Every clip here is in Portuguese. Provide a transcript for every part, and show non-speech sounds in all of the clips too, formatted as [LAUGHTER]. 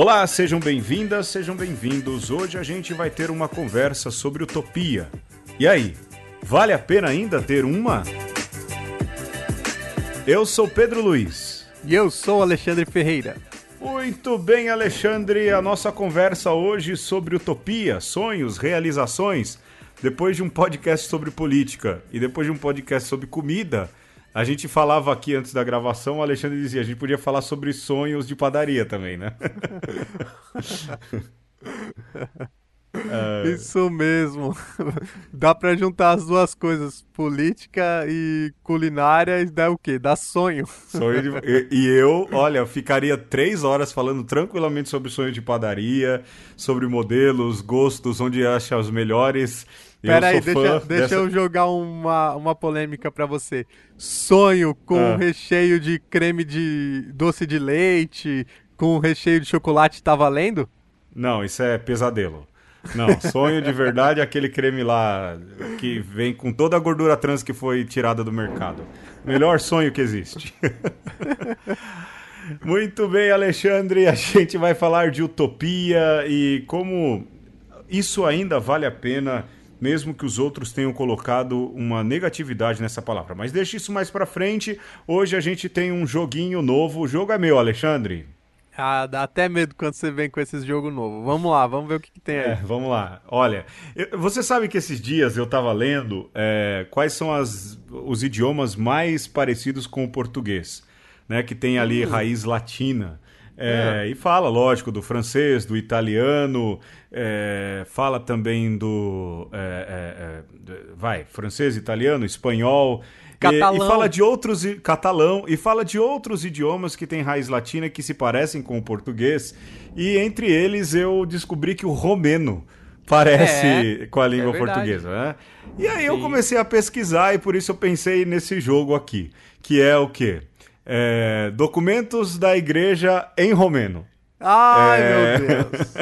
Olá, sejam bem-vindas, sejam bem-vindos. Hoje a gente vai ter uma conversa sobre utopia. E aí, vale a pena ainda ter uma? Eu sou Pedro Luiz. E eu sou Alexandre Ferreira. Muito bem, Alexandre. A nossa conversa hoje sobre utopia, sonhos, realizações. Depois de um podcast sobre política e depois de um podcast sobre comida, a gente falava aqui antes da gravação, o Alexandre dizia, a gente podia falar sobre sonhos de padaria também, né? É... [LAUGHS] Isso mesmo. [LAUGHS] Dá para juntar as duas coisas, política e culinária, e dá o quê? Dá sonho. sonho de... e, e, eu, olha, ficaria três horas falando tranquilamente sobre sonho de padaria, sobre modelos, gostos, onde acha os melhores Peraí, deixa, deixa dessa... eu jogar uma, uma polêmica para você. Sonho com ah. recheio de creme de doce de leite, com recheio de chocolate, tá valendo? Não, isso é pesadelo. Não, sonho de verdade é aquele creme lá que vem com toda a gordura trans que foi tirada do mercado. Melhor sonho que existe. [LAUGHS] Muito bem, Alexandre. A gente vai falar de utopia e como isso ainda vale a pena mesmo que os outros tenham colocado uma negatividade nessa palavra. Mas deixa isso mais para frente. Hoje a gente tem um joguinho novo. O jogo é meu, Alexandre. Ah, dá até medo quando você vem com esses jogo novo. Vamos lá, vamos ver o que, que tem aí. É, vamos lá. Olha, eu, você sabe que esses dias eu estava lendo é, quais são as, os idiomas mais parecidos com o português, né? Que tem ali uhum. raiz latina. É, é. E fala, lógico, do francês, do italiano, é, fala também do. É, é, é, vai, francês, italiano, espanhol. Catalão. E, e, fala de outros. Catalão. E fala de outros idiomas que têm raiz latina que se parecem com o português. E entre eles eu descobri que o romeno parece com a língua portuguesa, né? E aí Sim. eu comecei a pesquisar e por isso eu pensei nesse jogo aqui, que é o quê? É, documentos da igreja em romeno. Ai, é... meu [LAUGHS] Deus.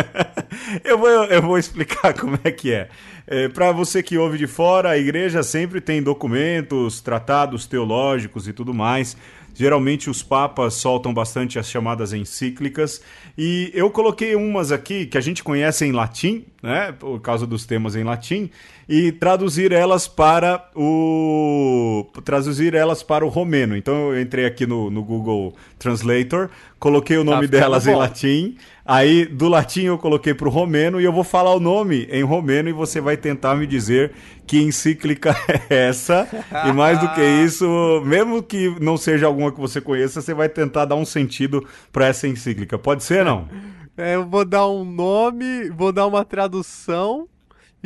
eu, vou, eu vou explicar [LAUGHS] como é que é. é Para você que ouve de fora, a igreja sempre tem documentos, tratados teológicos e tudo mais. Geralmente os papas soltam bastante as chamadas encíclicas. E eu coloquei umas aqui que a gente conhece em latim, né? Por causa dos temas em latim e traduzir elas para o traduzir elas para o romeno. Então eu entrei aqui no, no Google Translator, coloquei o tá nome tá delas bom. em latim, aí do latim eu coloquei para o romeno e eu vou falar o nome em romeno e você vai tentar me dizer que encíclica [LAUGHS] é essa. e mais do que [LAUGHS] isso, mesmo que não seja alguma que você conheça, você vai tentar dar um sentido para essa encíclica. Pode ser não? É, eu vou dar um nome, vou dar uma tradução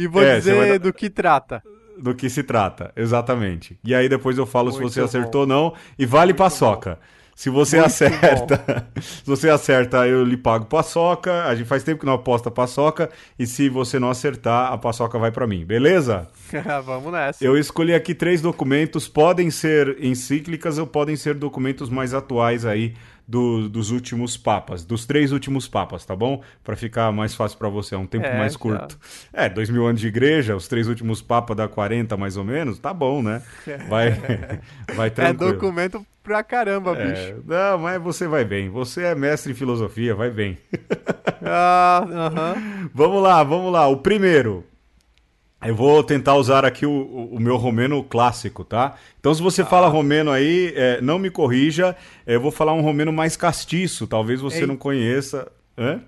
e vou é, dizer do que trata. Do que se trata, exatamente. E aí depois eu falo Muito se você acertou ou não. E vale Muito paçoca. Bom. Se você Muito acerta, [LAUGHS] se você acerta, eu lhe pago paçoca. A gente faz tempo que não aposta paçoca. E se você não acertar, a paçoca vai para mim, beleza? [LAUGHS] Vamos nessa. Eu escolhi aqui três documentos. Podem ser encíclicas ou podem ser documentos mais atuais aí do, dos últimos papas, dos três últimos papas, tá bom? Para ficar mais fácil para você, é um tempo é, mais curto. Já. É, dois mil anos de igreja, os três últimos papas dá 40 mais ou menos, tá bom, né? Vai, [LAUGHS] vai é tranquilo. É documento pra caramba, é, bicho. Não, mas você vai bem. Você é mestre em filosofia, vai bem. ah, uh [LAUGHS] -huh. Vamos lá, vamos lá. O primeiro, eu vou tentar usar aqui o, o, meu romeno clássico, tá? Então, se você ah. fala romeno aí, é, não me corrija. É, eu vou falar um romeno mais castiço. Talvez você Ei. não conheça. Hã?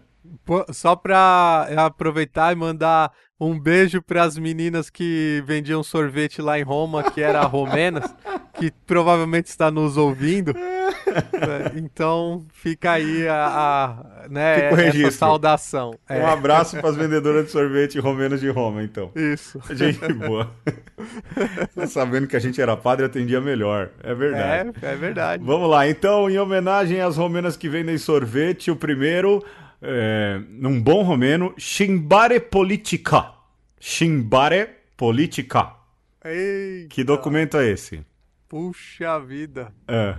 Só para aproveitar e mandar um beijo para as meninas que vendiam sorvete lá em Roma, que era romenas, que provavelmente está nos ouvindo. É, [LAUGHS] então fica aí a, a né, essa saudação. Um é. abraço para as vendedoras de sorvete romenas de Roma, então. Isso. Gente boa. [LAUGHS] Sabendo que a gente era padre, atendia melhor. É verdade. É, é verdade. Vamos lá. Então, em homenagem às romenas que vendem sorvete, o primeiro é, num bom romeno, Shimbare Politica. Shimbare Politica. Eita. Que documento é esse? Puxa vida. É.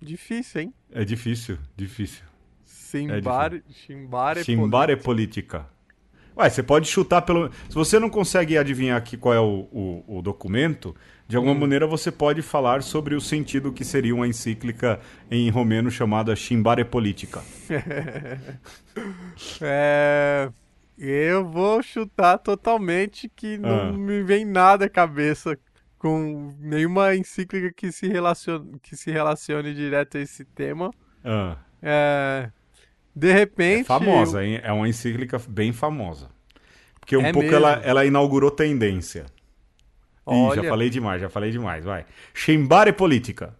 Difícil, hein? É difícil, difícil. Shimbare, é Shimbare, Shimbare Politica. Ué, você pode chutar pelo. Se você não consegue adivinhar aqui qual é o, o, o documento, de alguma hum. maneira você pode falar sobre o sentido que seria uma encíclica em romeno chamada Chimbare Politica. [LAUGHS] é. Eu vou chutar totalmente que não ah. me vem nada à cabeça com nenhuma encíclica que se relacione, que se relacione direto a esse tema. Ah. É, de repente. É famosa, hein? É uma encíclica bem famosa. Porque um é pouco ela, ela inaugurou tendência. Olha... Ih, já falei demais, já falei demais, vai. Chimbare Política.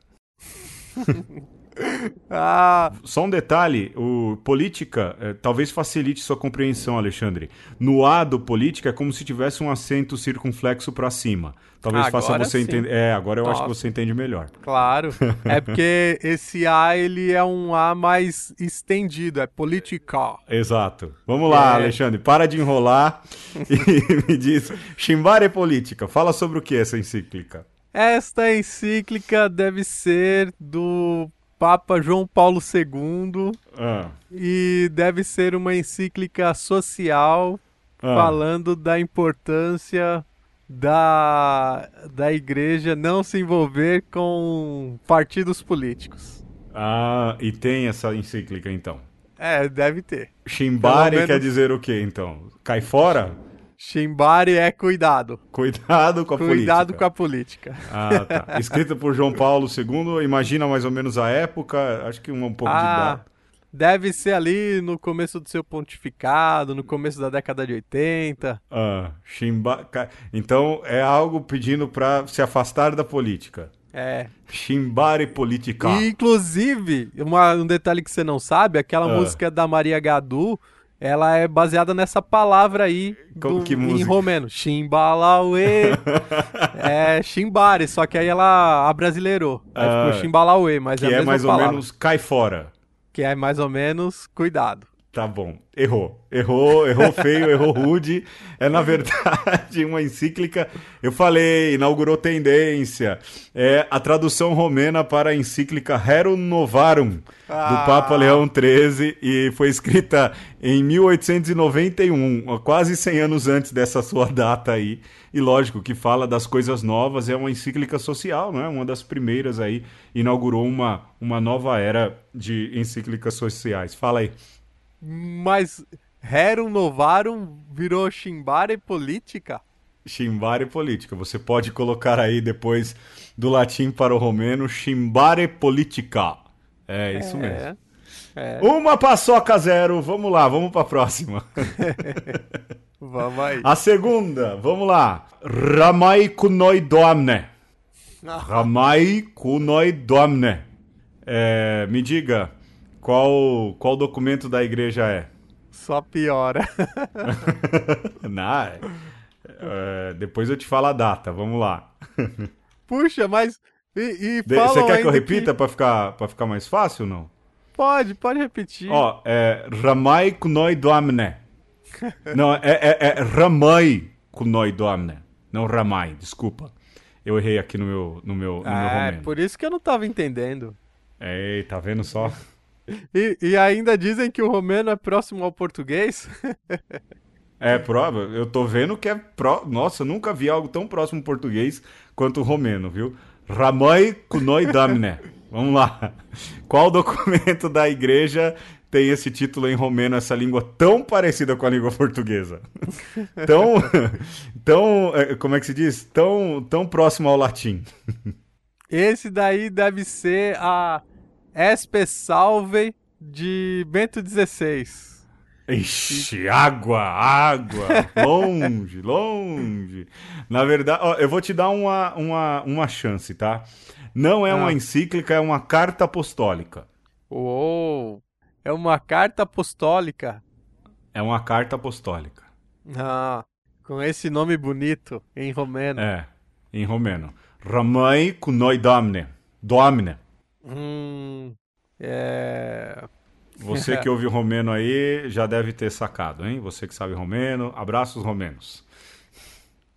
[LAUGHS] [LAUGHS] ah. Só um detalhe, o política é, talvez facilite sua compreensão, Alexandre. No A do política é como se tivesse um acento circunflexo para cima. Talvez agora faça você entender. É, agora eu Nossa. acho que você entende melhor. Claro. [LAUGHS] É porque esse A ele é um A mais estendido, é política. Exato. Vamos lá, é. Alexandre, para de enrolar e [LAUGHS] me diz, Chimbare política. Fala sobre o que essa encíclica? Esta encíclica deve ser do Papa João Paulo II ah. e deve ser uma encíclica social ah. falando da importância da, da igreja não se envolver com partidos políticos. Ah, e tem essa encíclica então? É, deve ter. Chimbari menos... quer dizer o que então? Cai fora? Chimbari é cuidado. Cuidado com a cuidado política. Cuidado com a política. Ah, tá. Escrita por João Paulo II, imagina mais ou menos a época, acho que um, um pouco ah, de data. Deve ser ali no começo do seu pontificado, no começo da década de 80. Ah, Chimba... Então é algo pedindo para se afastar da política. É. Chimbare política. inclusive, uma, um detalhe que você não sabe, aquela ah. música da Maria Gadu ela é baseada nessa palavra aí do, que em romeno. Chimbalaue. [LAUGHS] é Chimbare, só que aí ela abrasileirou. Aí ah, ficou Chimbalaue, mas que é a é mais palavra. ou menos cai fora. Que é mais ou menos cuidado. Tá bom. Errou. Errou, errou feio, errou rude. É, na verdade, uma encíclica. Eu falei, inaugurou tendência. É a tradução romena para a encíclica Rerum Novarum, ah. do Papa Leão XIII, e foi escrita em 1891, quase 100 anos antes dessa sua data aí. E lógico que fala das coisas novas, é uma encíclica social, não é? Uma das primeiras aí, inaugurou uma, uma nova era de encíclicas sociais. Fala aí. Mas Rerum Novarum virou Chimbare Política? Chimbare Política. Você pode colocar aí depois do latim para o romeno Chimbare Politica. É isso é, mesmo. É. Uma paçoca zero. Vamos lá, vamos para a próxima. [LAUGHS] vamos aí. A segunda, vamos lá. Ramai kunoi domne. Ramai kunoi domne. É, me diga, qual, qual documento da igreja é? Só piora. [LAUGHS] É, é, depois eu te falo a data, vamos lá. Puxa, mas. E, e Você quer que eu repita que... para ficar, pra ficar mais fácil ou não? Pode, pode repetir. Ó, é Ramai Kunoi Doamne. [LAUGHS] não, é, é, é Ramai Kunoi Doamne. Não Ramai, desculpa. Eu errei aqui no meu, no meu, no ah, meu É, por isso que eu não tava entendendo. Ei, tá vendo só? E, e ainda dizem que o romeno é próximo ao português? [LAUGHS] É, prova. Eu tô vendo que é pro... Nossa, nunca vi algo tão próximo ao português quanto o romeno, viu? Ramai kunoi damne. Vamos lá. Qual documento da igreja tem esse título em romeno, essa língua tão parecida com a língua portuguesa? [LAUGHS] Tão, tão, é, como é que se diz? Tão, tão próximo ao latim. Esse daí deve ser a Espe Salve de Bento XVI. Ixi, água, água, longe, [LAUGHS] longe. Na verdade, ó, eu vou te dar uma, uma, uma chance, tá? Não é ah. uma encíclica, é uma carta apostólica. Uou, é uma carta apostólica? É uma carta apostólica. Ah, com esse nome bonito, em romeno. É, em romeno. Ramai kunoi domne. Domne. Hum, é... Você que ouve romeno aí já deve ter sacado, hein? Você que sabe romeno, abraços romenos.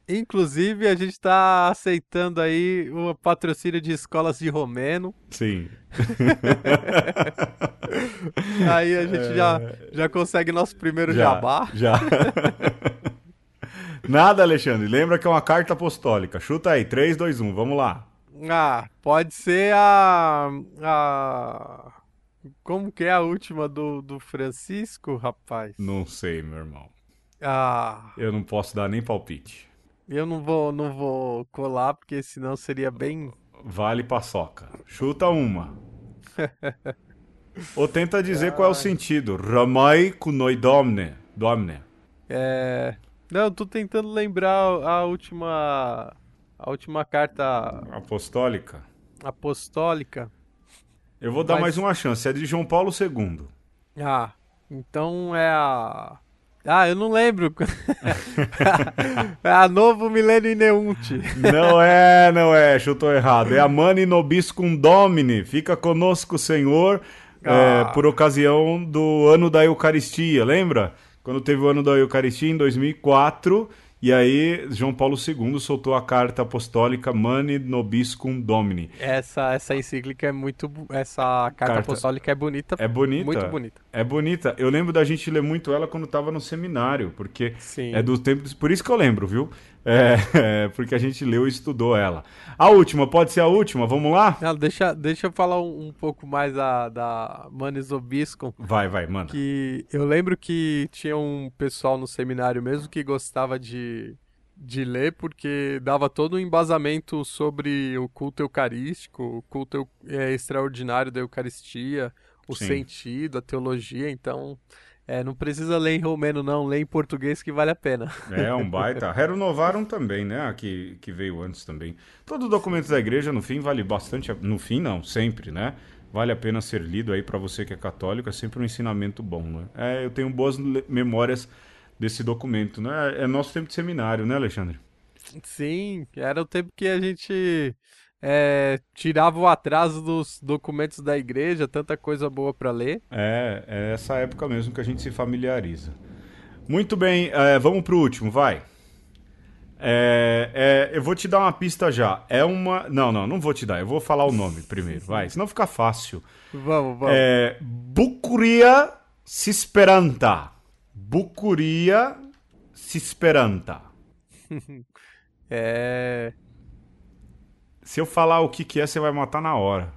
Inclusive, a gente está aceitando aí o patrocínio de escolas de romeno. Sim. [LAUGHS] aí a gente já, já consegue nosso primeiro Já, jabá. Já. [LAUGHS] Nada, Alexandre. Lembra que é uma carta apostólica. Chuta aí, 3, 2, 1. Vamos lá. Ah, pode ser a. a... Como que é a última do, do Francisco, rapaz? Não sei, meu irmão. Ah, Eu não posso dar nem palpite. eu não vou, não vou colar, porque senão seria bem. Vale paçoca. Chuta uma. [LAUGHS] Ou tenta dizer qual é o sentido. Ramai kunoi domne. Domne. É. Não, eu tô tentando lembrar a última. A última carta Apostólica. apostólica. Eu vou dar Mas- mais uma chance. É de João Paulo II. Ah, então é a. Ah, eu não lembro. [LAUGHS] [LAUGHS] é a Novo Milênio Ineunte. Não é, não é. Chutou errado. É a Mani Nobiscum Domini. Fica conosco, Senhor, é, Ah. por ocasião do ano da Eucaristia. Lembra? Quando teve o ano da Eucaristia em 2004. E aí, João Paulo II soltou a carta apostólica Mani Nobiscum Domini. Essa, essa encíclica é muito. Essa carta, Carta. apostólica é bonita. É bonita. Muito bonita. É bonita. Eu lembro da gente ler muito ela quando tava no seminário, porque Sim. é do tempo. Por isso que eu lembro, viu? É, é, [LAUGHS] porque a gente leu e estudou ela. A última, pode ser a última? Vamos lá? Não, deixa, deixa eu falar um, um pouco mais da, da Manis Obiscum. Vai, vai, manda. Que eu lembro que tinha um pessoal no seminário mesmo que gostava de, de ler, porque dava todo um embasamento sobre o culto eucarístico, o culto é, extraordinário da Eucaristia, o Sim. sentido, a teologia. Então, é, não precisa ler em romeno, não, lê em português que vale a pena. É um [LAUGHS] baita. Renovaram também, né? A que, que veio antes também. Todo documento da igreja, no fim, vale bastante. a- No fim, não, sempre, né? Vale a pena ser lido aí para você que é católico. É sempre um ensinamento bom, né? É, eu tenho boas memórias desse documento, né? É nosso tempo de seminário, né, Alexandre? Sim, era o tempo que a gente é, tirava o atraso dos documentos da igreja, tanta coisa boa para ler. É, é essa época mesmo que a gente se familiariza. Muito bem, é, vamos pro último, vai. É, é, eu vou te dar uma pista já. É uma. Não, não, não vou te dar. Eu vou falar o nome primeiro, vai. Senão fica fácil. Vamos, vamos. É, Bucuria Sisperanta. Bucuria Sisperanta. [LAUGHS] É. Se eu falar o que, que é, você vai matar na hora.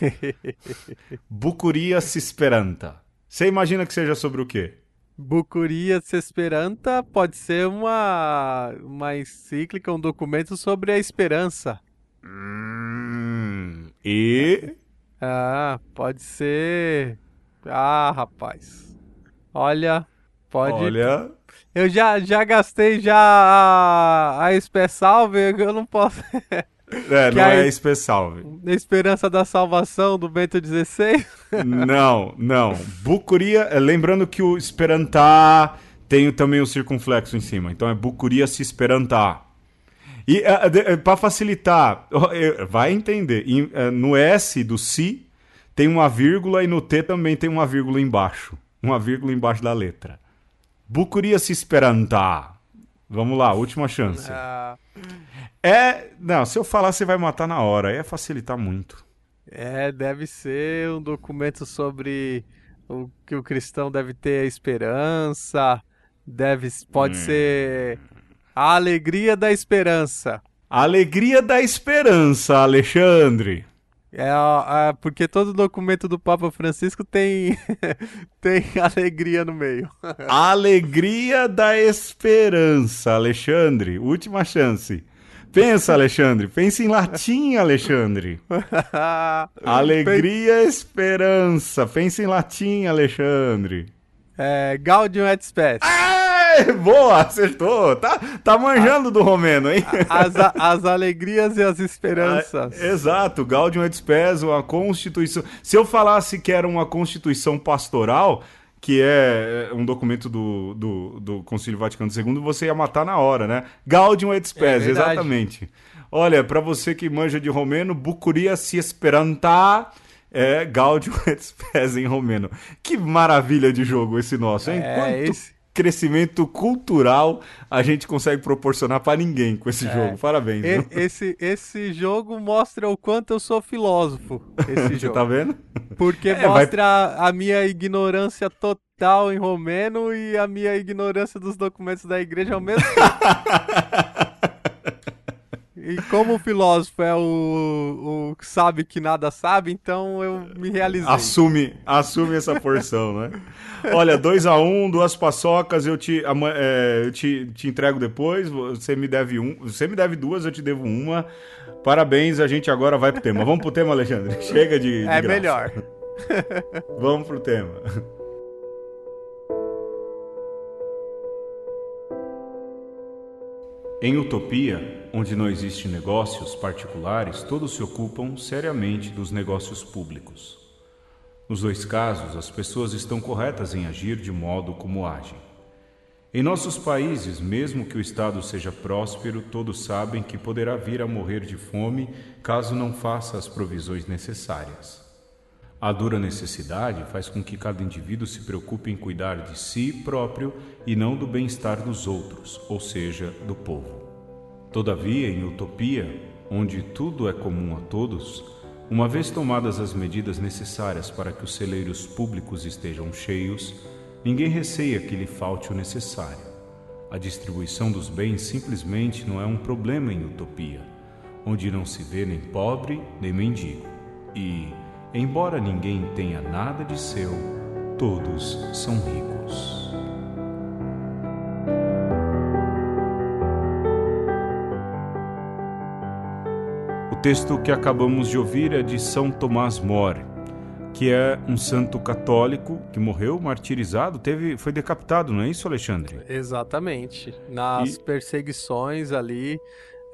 [LAUGHS] Bucuria Sisperanta. Você imagina que seja sobre o quê? Bucuria Esperanta pode ser uma, uma encíclica, um documento sobre a esperança. Hum, e. Ah, pode ser. Ah, rapaz. Olha, pode. Olha. Eu já, já gastei já a, a SP Salve, eu não posso. [LAUGHS] [LAUGHS] É, Que não é especial. Na esperança da salvação do Bento XVI. [LAUGHS] Não, não. Bucuria, é, lembrando que o esperantar tem também o circunflexo em cima. Então é bucuria se esperantar. E para facilitar, ó, eh, vai entender. no S do si tem uma vírgula e no T também tem uma vírgula embaixo. Uma vírgula embaixo da letra. Bucuria se esperantar. Vamos lá, última chance. Ah, É. Não, se eu falar, você vai matar na hora. Aí é facilitar muito. é, deve ser um documento sobre o que o cristão deve ter a esperança. Deve, pode Hum. ser a alegria da esperança. A alegria da esperança, Alexandre. É, a- porque todo documento do Papa Francisco tem, [LAUGHS] tem alegria no meio. [LAUGHS] Alegria da esperança, Alexandre. Última chance. Pensa, Alexandre. Pensa em latim, Alexandre. [LAUGHS] Alegria, esperança. Pensa em latim, Alexandre. É, Gaudium et Spes. Boa, acertou. Tá, tá manjando do romeno, hein? As, a- as alegrias e as esperanças. Ah, Exato, Gaudium et Spes, uma constituição. Se eu falasse que era uma constituição pastoral, que é um documento do, do, do Concílio Vaticano II, você ia matar na hora, né? Gaudium et Spes, É exatamente. Olha, para você que manja de romeno, Bucuria si esperanta é Gaudium et Spes em romeno. Que maravilha de jogo esse nosso, hein? É, Quanto esse- crescimento cultural a gente consegue proporcionar para ninguém com esse é. jogo. Parabéns. E, esse, esse jogo mostra o quanto eu sou filósofo. Esse [LAUGHS] jogo. Você tá vendo? Porque [LAUGHS] é, mostra vai... a minha ignorância total em romeno e a minha ignorância dos documentos da igreja ao mesmo tempo. [LAUGHS] E como o filósofo é o, o que sabe que nada sabe, então eu me realizei. Assume, assume essa porção, né? Olha, 2 a 1 um, duas paçocas, eu, te, é, eu te, te entrego depois. Você me deve um. Você me deve duas, eu te devo uma. Parabéns, a gente agora vai pro tema. Vamos pro tema, Alexandre. [LAUGHS] Chega de. de é graça. melhor. [LAUGHS] Vamos pro tema. Em utopia, onde não existem negócios particulares, todos se ocupam seriamente dos negócios públicos. Nos dois casos, as pessoas estão corretas em agir de modo como agem. Em nossos países, mesmo que o Estado seja próspero, todos sabem que poderá vir a morrer de fome caso não faça as provisões necessárias. A dura necessidade faz com que cada indivíduo se preocupe em cuidar de si próprio e não do bem-estar dos outros, ou seja, do povo. Todavia, em utopia, onde tudo é comum a todos, uma vez tomadas as medidas necessárias para que os celeiros públicos estejam cheios, ninguém receia que lhe falte o necessário. A distribuição dos bens simplesmente não é um problema em utopia, onde não se vê nem pobre nem mendigo. E, Embora ninguém tenha nada de seu, todos são ricos. Texto que acabamos de ouvir é de São Tomás More, que é um santo católico que morreu martirizado, teve, foi decapitado, não é isso, Alexandre? Exatamente. Nas e... perseguições ali,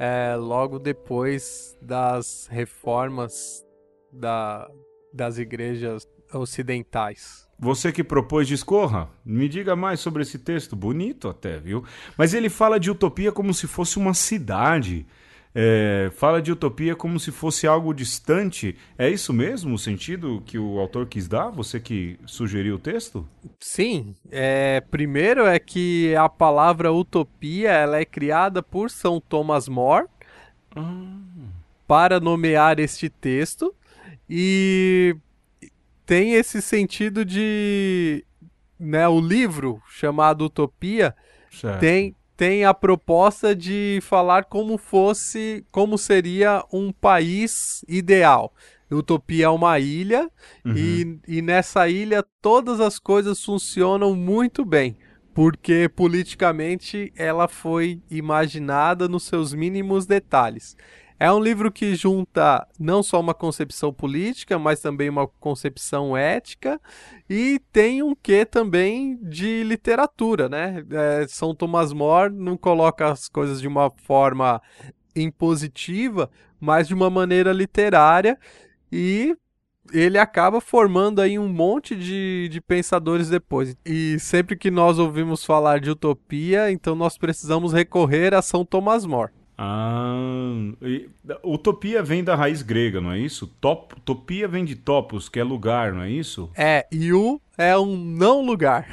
é, logo depois das reformas da, das igrejas ocidentais. Você que propôs discorra, me diga mais sobre esse texto, bonito até, viu? Mas ele fala de utopia como se fosse uma cidade. É, fala de utopia como se fosse algo distante. É isso mesmo o sentido que o autor quis dar? Você que sugeriu o texto? Sim. É, primeiro é que a palavra utopia ela é criada por São Thomas More ah. para nomear este texto. E tem esse sentido de. Né, o livro chamado Utopia tem, tem a proposta de falar como fosse. como seria um país ideal. Utopia é uma ilha uhum. e, e nessa ilha todas as coisas funcionam muito bem porque politicamente ela foi imaginada nos seus mínimos detalhes. É um livro que junta não só uma concepção política, mas também uma concepção ética e tem um quê também de literatura, né? É, São Tomás More não coloca as coisas de uma forma impositiva, mas de uma maneira literária e ele acaba formando aí um monte de, de pensadores depois. E sempre que nós ouvimos falar de utopia, então nós precisamos recorrer a São Tomás More. Ah, e, utopia vem da raiz grega, não é isso? Top, utopia vem de topos, que é lugar, não é isso? É, e o é um não lugar.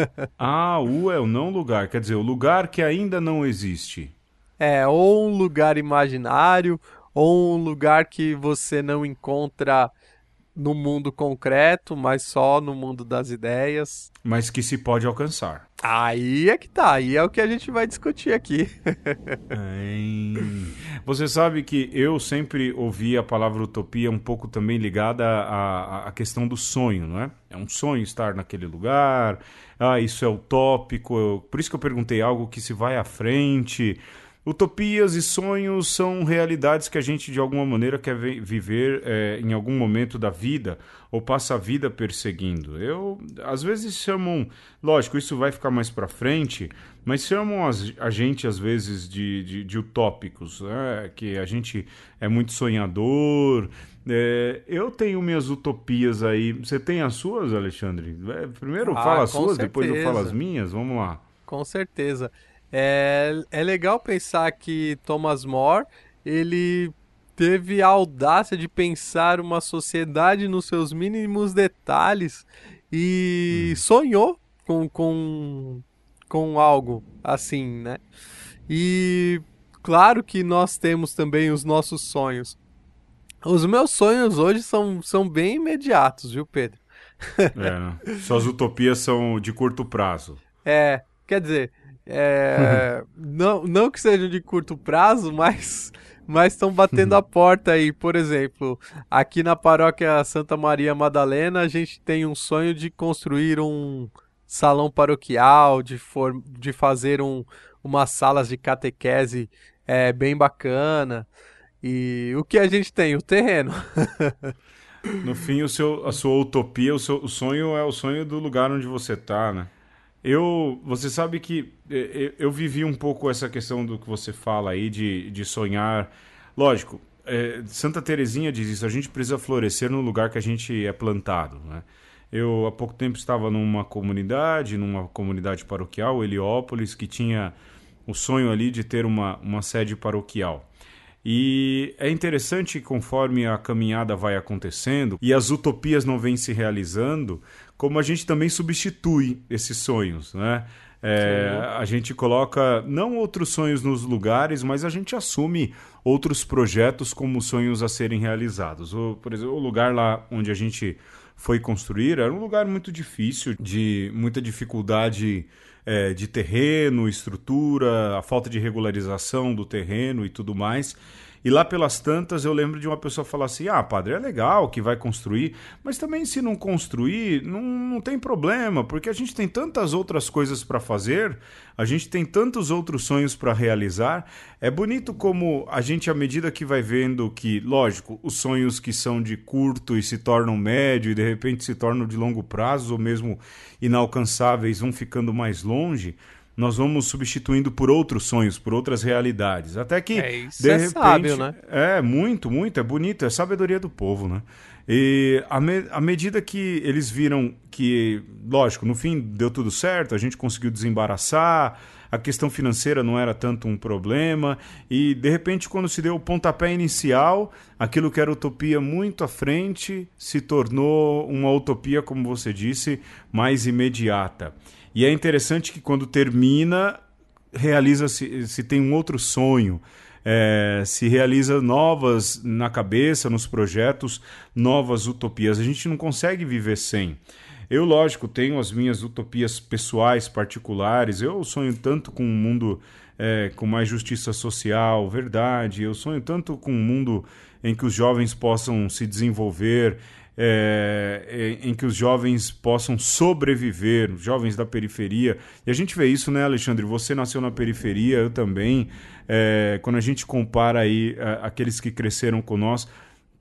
[LAUGHS] ah, o é o não lugar, quer dizer, o lugar que ainda não existe. É, ou um lugar imaginário, ou um lugar que você não encontra no mundo concreto, mas só no mundo das ideias. Mas que se pode alcançar. Aí é que tá, aí é o que a gente vai discutir aqui. [LAUGHS] Você sabe que eu sempre ouvi a palavra utopia um pouco também ligada à, à questão do sonho, não é? É um sonho estar naquele lugar, ah, isso é utópico. Eu, por isso que eu perguntei algo que se vai à frente. Utopias e sonhos são realidades que a gente de alguma maneira quer viver é, em algum momento da vida ou passa a vida perseguindo. Eu às vezes chamam, lógico, isso vai ficar mais para frente, mas chamam a gente às vezes de, de, de utópicos, né? que a gente é muito sonhador. É, eu tenho minhas utopias aí. Você tem as suas, Alexandre? É, primeiro ah, fala as suas, certeza. depois eu falo as minhas. Vamos lá. Com certeza. É, é legal pensar que Thomas More ele teve a audácia de pensar uma sociedade nos seus mínimos detalhes e hum. sonhou com, com, com algo assim, né? E claro que nós temos também os nossos sonhos. Os meus sonhos hoje são, são bem imediatos, viu, Pedro? É, suas utopias são de curto prazo. É, quer dizer, é, não, não que sejam de curto prazo, mas mas estão batendo a porta aí. Por exemplo, aqui na paróquia Santa Maria Madalena, a gente tem um sonho de construir um salão paroquial, de, for, de fazer um, umas salas de catequese é, bem bacana. E o que a gente tem? O terreno. no fim, o seu, a sua utopia, o, seu, o sonho é o sonho do lugar onde você está, né? Eu, você sabe que eu, eu, vivi um pouco essa questão do que você fala aí de, de sonhar. Lógico, é, Santa Terezinha diz isso, a gente precisa florescer no lugar que a gente é plantado, né? Eu há pouco tempo estava numa comunidade, numa comunidade paroquial, Heliópolis, que tinha o sonho ali de ter uma, uma sede paroquial. E é interessante conforme a caminhada vai acontecendo e as utopias não vêm se realizando, como a gente também substitui esses sonhos, né? É, a gente coloca não outros sonhos nos lugares, mas a gente assume outros projetos como sonhos a serem realizados. O, por exemplo, o lugar lá onde a gente foi construir era um lugar muito difícil, de muita dificuldade é, de terreno, estrutura, a falta de regularização do terreno e tudo mais. E lá pelas tantas eu lembro de uma pessoa falar assim: ah, padre, é legal que vai construir, mas também se não construir, não, não tem problema, porque a gente tem tantas outras coisas para fazer, a gente tem tantos outros sonhos para realizar. É bonito como a gente, à medida que vai vendo que, lógico, os sonhos que são de curto e se tornam médio e de repente se tornam de longo prazo ou mesmo inalcançáveis vão ficando mais longe nós vamos substituindo por outros sonhos, por outras realidades. Até que, é, isso de é repente, sábio, né? É, muito, muito, é bonito, é sabedoria do povo, né? E à, me, à medida que eles viram que, lógico, no fim deu tudo certo, a gente conseguiu desembaraçar, a questão financeira não era tanto um problema, e de repente, quando se deu o pontapé inicial, aquilo que era utopia muito à frente se tornou uma utopia, como você disse, mais imediata. E é interessante que quando termina, realiza-se se tem um outro sonho. É, se realiza novas na cabeça, nos projetos, novas utopias. A gente não consegue viver sem. Eu, lógico, tenho as minhas utopias pessoais, particulares. Eu sonho tanto com um mundo é, com mais justiça social, verdade. Eu sonho tanto com um mundo em que os jovens possam se desenvolver, é, em que os jovens possam sobreviver, jovens da periferia. E a gente vê isso, né, Alexandre? Você nasceu na periferia, eu também. É, quando a gente compara aí a, aqueles que cresceram com nós,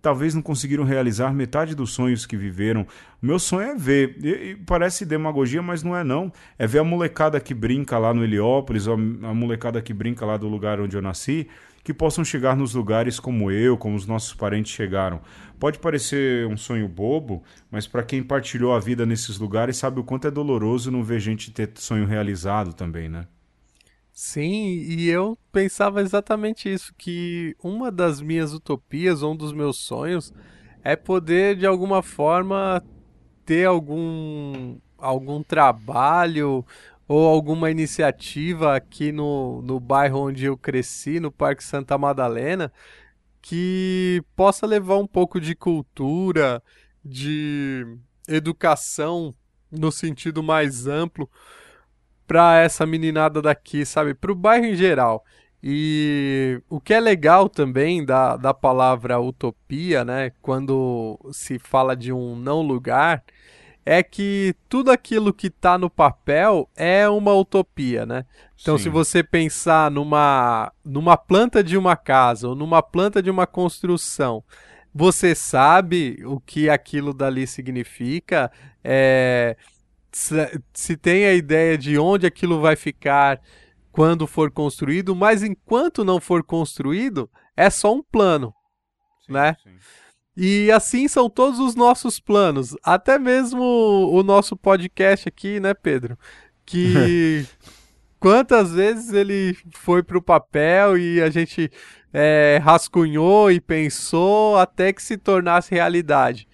talvez não conseguiram realizar metade dos sonhos que viveram. Meu sonho é ver, e, e parece demagogia, mas não é não. É ver a molecada que brinca lá no Heliópolis, a, a molecada que brinca lá do lugar onde eu nasci, que possam chegar nos lugares como eu, como os nossos parentes chegaram. Pode parecer um sonho bobo, mas para quem partilhou a vida nesses lugares sabe o quanto é doloroso não ver gente ter sonho realizado também, né? Sim, e eu pensava exatamente isso, que uma das minhas utopias, um dos meus sonhos, é poder de alguma forma ter algum algum trabalho ou alguma iniciativa aqui no, no bairro onde eu cresci, no Parque Santa Madalena, que possa levar um pouco de cultura, de educação no sentido mais amplo para essa meninada daqui, sabe? Para o bairro em geral. E o que é legal também da, da palavra utopia, né? Quando se fala de um não lugar, é que tudo aquilo que está no papel é uma utopia, né? Então, Sim. se você pensar numa, numa planta de uma casa ou numa planta de uma construção, você sabe o que aquilo dali significa, é, se, se tem a ideia de onde aquilo vai ficar quando for construído, mas enquanto não for construído, é só um plano, sim, né? Sim. E assim são todos os nossos planos, até mesmo o nosso podcast aqui, né, Pedro? Que [LAUGHS] quantas vezes ele foi para o papel e a gente é, rascunhou e pensou até que se tornasse realidade.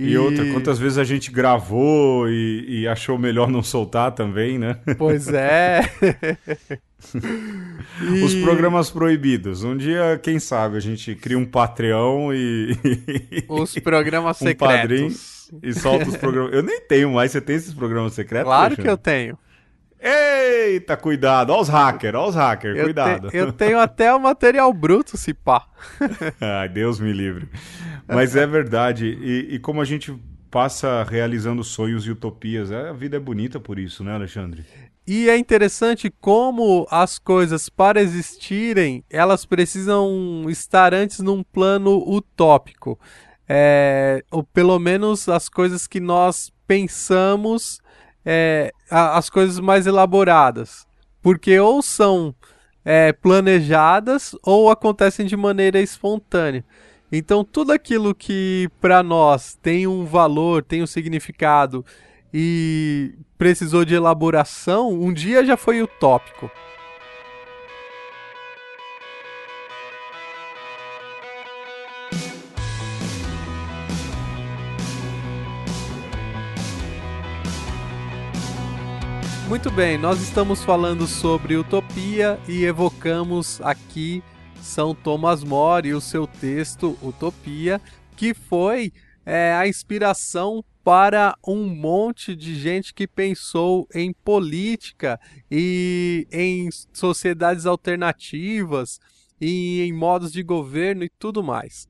E... e, outra, quantas vezes a gente gravou e, e, achou melhor não soltar também, né? Pois é. [LAUGHS] e... Os programas proibidos. Um dia, quem sabe, a gente cria um Patreon e. [LAUGHS] Os programas [LAUGHS] um secretos. Padrinho e solta os programas. Eu nem tenho mais. Você tem esses programas secretos? Claro que eu tenho. Eita, cuidado. Olha os hackers, olha os hackers, cuidado. Te, eu tenho até o material bruto, se pá. [LAUGHS] Ai, Deus me livre. Mas é verdade. E, e, como a gente passa realizando sonhos e utopias, é, a vida é bonita por isso, né, Alexandre? E é interessante como as coisas, para existirem, elas precisam estar antes num plano utópico. É, ou pelo menos as coisas que nós pensamos é, as coisas mais elaboradas. Porque ou são é, planejadas ou acontecem de maneira espontânea. Então, tudo aquilo que para nós tem um valor, tem um significado e precisou de elaboração, um dia já foi utópico. Muito bem, nós estamos falando sobre utopia e evocamos aqui São Thomas More e o seu texto Utopia, que foi é, a inspiração para um monte de gente que pensou em política e em sociedades alternativas e em modos de governo e tudo mais.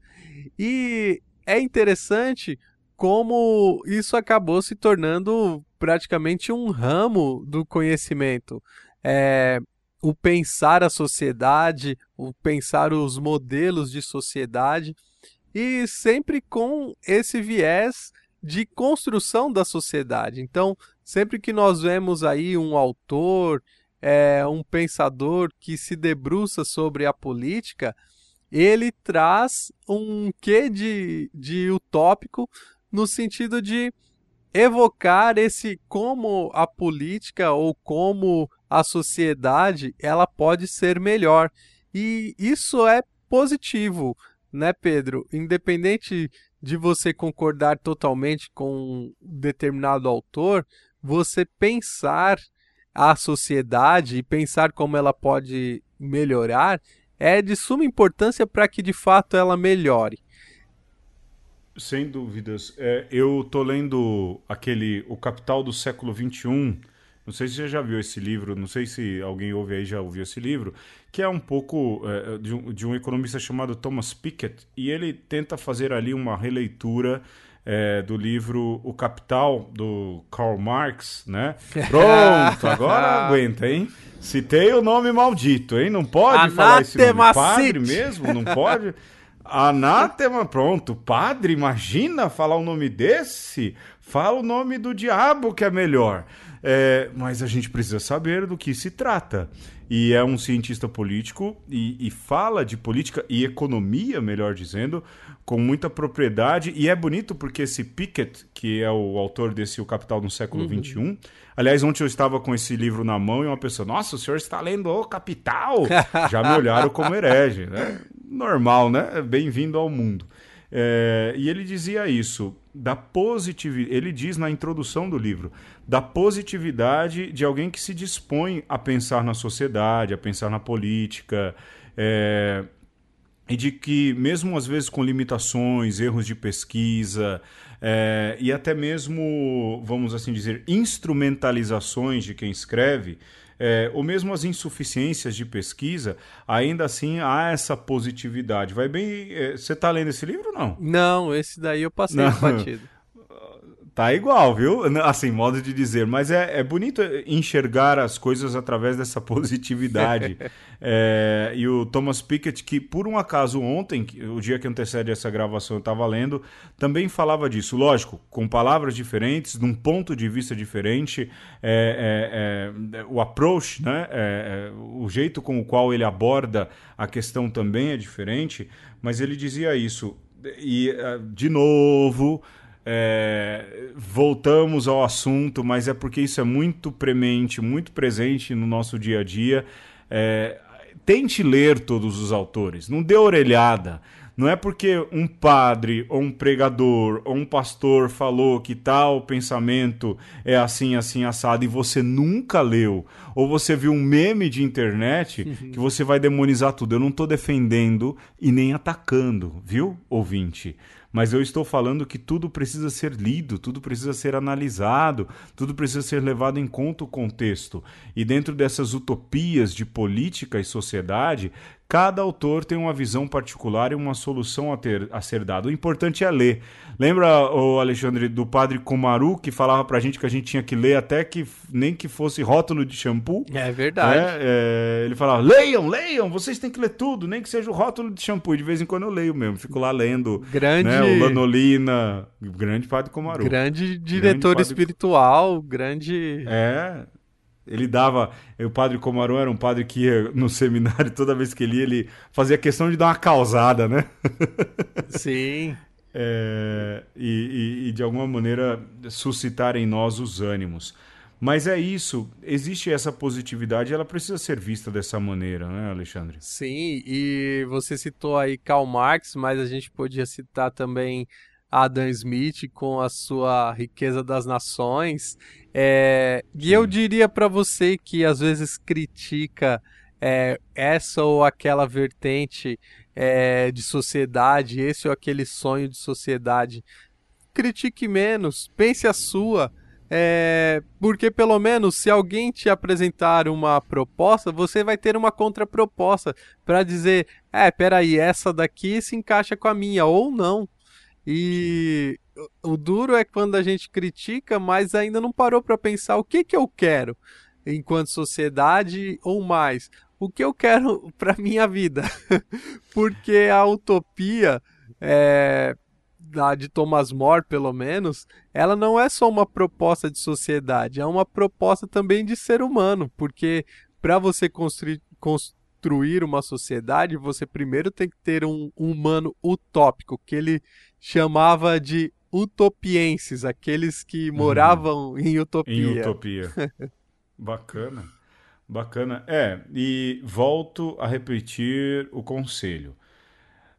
E é interessante como isso acabou se tornando praticamente um ramo do conhecimento. É, o pensar a sociedade, o pensar os modelos de sociedade, e sempre com esse viés de construção da sociedade. Então, sempre que nós vemos aí um autor, é, um pensador que se debruça sobre a política, ele traz um quê de, de utópico no sentido de evocar esse como a política ou como a sociedade ela pode ser melhor. E isso é positivo, né, Pedro? Independente de você concordar totalmente com um determinado autor, você pensar a sociedade e pensar como ela pode melhorar é de suma importância para que de fato ela melhore. Sem dúvidas. É, eu tô lendo aquele O Capital do Século XXI. Não sei se você já viu esse livro, não sei se alguém ouve aí já ouviu esse livro, que é um pouco é, de, um, de, um, economista chamado Thomas Piketty, e ele tenta fazer ali uma releitura é, do livro O Capital, do Karl Marx, né? [LAUGHS] Pronto, agora [LAUGHS] aguenta, hein? Citei o nome maldito, hein? Não pode Anatema falar esse nome. Padre mesmo? Não pode? [LAUGHS] Anátema, pronto. Padre, imagina falar o nome desse? Fala o nome do diabo que é melhor. É, mas a gente precisa saber do que se trata. E é um cientista político e, e, fala de política e economia, melhor dizendo, com muita propriedade. E é bonito porque esse Pickett, que é o autor desse O Capital no século XXI, uhum. aliás, ontem eu estava com esse livro na mão e uma pessoa, nossa, o senhor está lendo O Capital? [LAUGHS] Já me olharam como herege, né? Normal, né? Bem-vindo ao mundo. É, e ele dizia isso, da positividade. Ele diz na introdução do livro, da positividade de alguém que se dispõe a pensar na sociedade, a pensar na política. É, e de que, mesmo às vezes com limitações, erros de pesquisa, é, e até mesmo, vamos assim dizer, instrumentalizações de quem escreve, é, ou mesmo as insuficiências de pesquisa, ainda assim há essa positividade. Vai bem. É, você está lendo esse livro ou não? Não, esse daí eu passei não. batido. Tá igual, viu? Assim, modo de dizer. Mas é, é bonito enxergar as coisas através dessa [LAUGHS] positividade. é, e o Thomas Piketty, que por um acaso ontem, o dia que antecede essa gravação eu estava lendo, também falava disso. Lógico, com palavras diferentes, num ponto de vista diferente, é, é, é o approach, né? É, o jeito com o qual ele aborda a questão também é diferente, mas ele dizia isso. E, de novo é, voltamos ao assunto, mas é porque isso é muito premente, muito presente no nosso dia a dia. É, tente ler todos os autores, não dê orelhada. Não é porque um padre, ou um pregador, ou um pastor falou que tal pensamento é assim, assim, assado, e você nunca leu, ou você viu um meme de internet, que você vai demonizar tudo. Eu não estou defendendo e nem atacando, viu, ouvinte? Mas eu estou falando que tudo precisa ser lido, tudo precisa ser analisado, tudo precisa ser levado em conta o contexto. E dentro dessas utopias de política e sociedade, Cada autor tem uma visão particular e uma solução a, ter, a ser dada. O importante é ler. Lembra, o Alexandre, do padre Kumaru, que falava pra gente que a gente tinha que ler até que nem que fosse rótulo de shampoo? É verdade. É, é, ele falava, leiam, leiam, vocês têm que ler tudo, nem que seja o rótulo de shampoo. E de vez em quando eu leio mesmo, fico lá lendo. Grande. Né, o Lanolina, grande padre Kumaru. Grande diretor grande espiritual, grande... É... Ele dava. O padre Comarão era um padre que ia no seminário, toda vez que ele ia, ele fazia questão de dar uma causada, né? [LAUGHS] Sim. É, e, e, e, de alguma maneira suscitar em nós os ânimos. Mas é isso, existe essa positividade, ela precisa ser vista dessa maneira, né, Alexandre? Sim, e você citou aí Karl Marx, mas a gente podia citar também Adam Smith com a sua riqueza das nações. É, e eu diria para você que às vezes critica é, essa ou aquela vertente é, de sociedade, esse ou aquele sonho de sociedade. Critique menos, pense a sua. É, porque pelo menos se alguém te apresentar uma proposta, você vai ter uma contraproposta para dizer, é, peraí, essa daqui se encaixa com a minha ou não. E o duro é quando a gente critica, mas ainda não parou para pensar o que, que eu quero enquanto sociedade ou mais. O que eu quero [LAUGHS] para minha vida. [LAUGHS] Porque a utopia é, da de Thomas More, pelo menos, ela não é só uma proposta de sociedade, é uma proposta também de ser humano, porque para você construir, construir uma sociedade, você primeiro tem que ter um humano utópico, que ele chamava de utopienses, aqueles que uhum. moravam uhum. em utopia. Em utopia. [LAUGHS] Bacana. Bacana. É, e volto a repetir o conselho.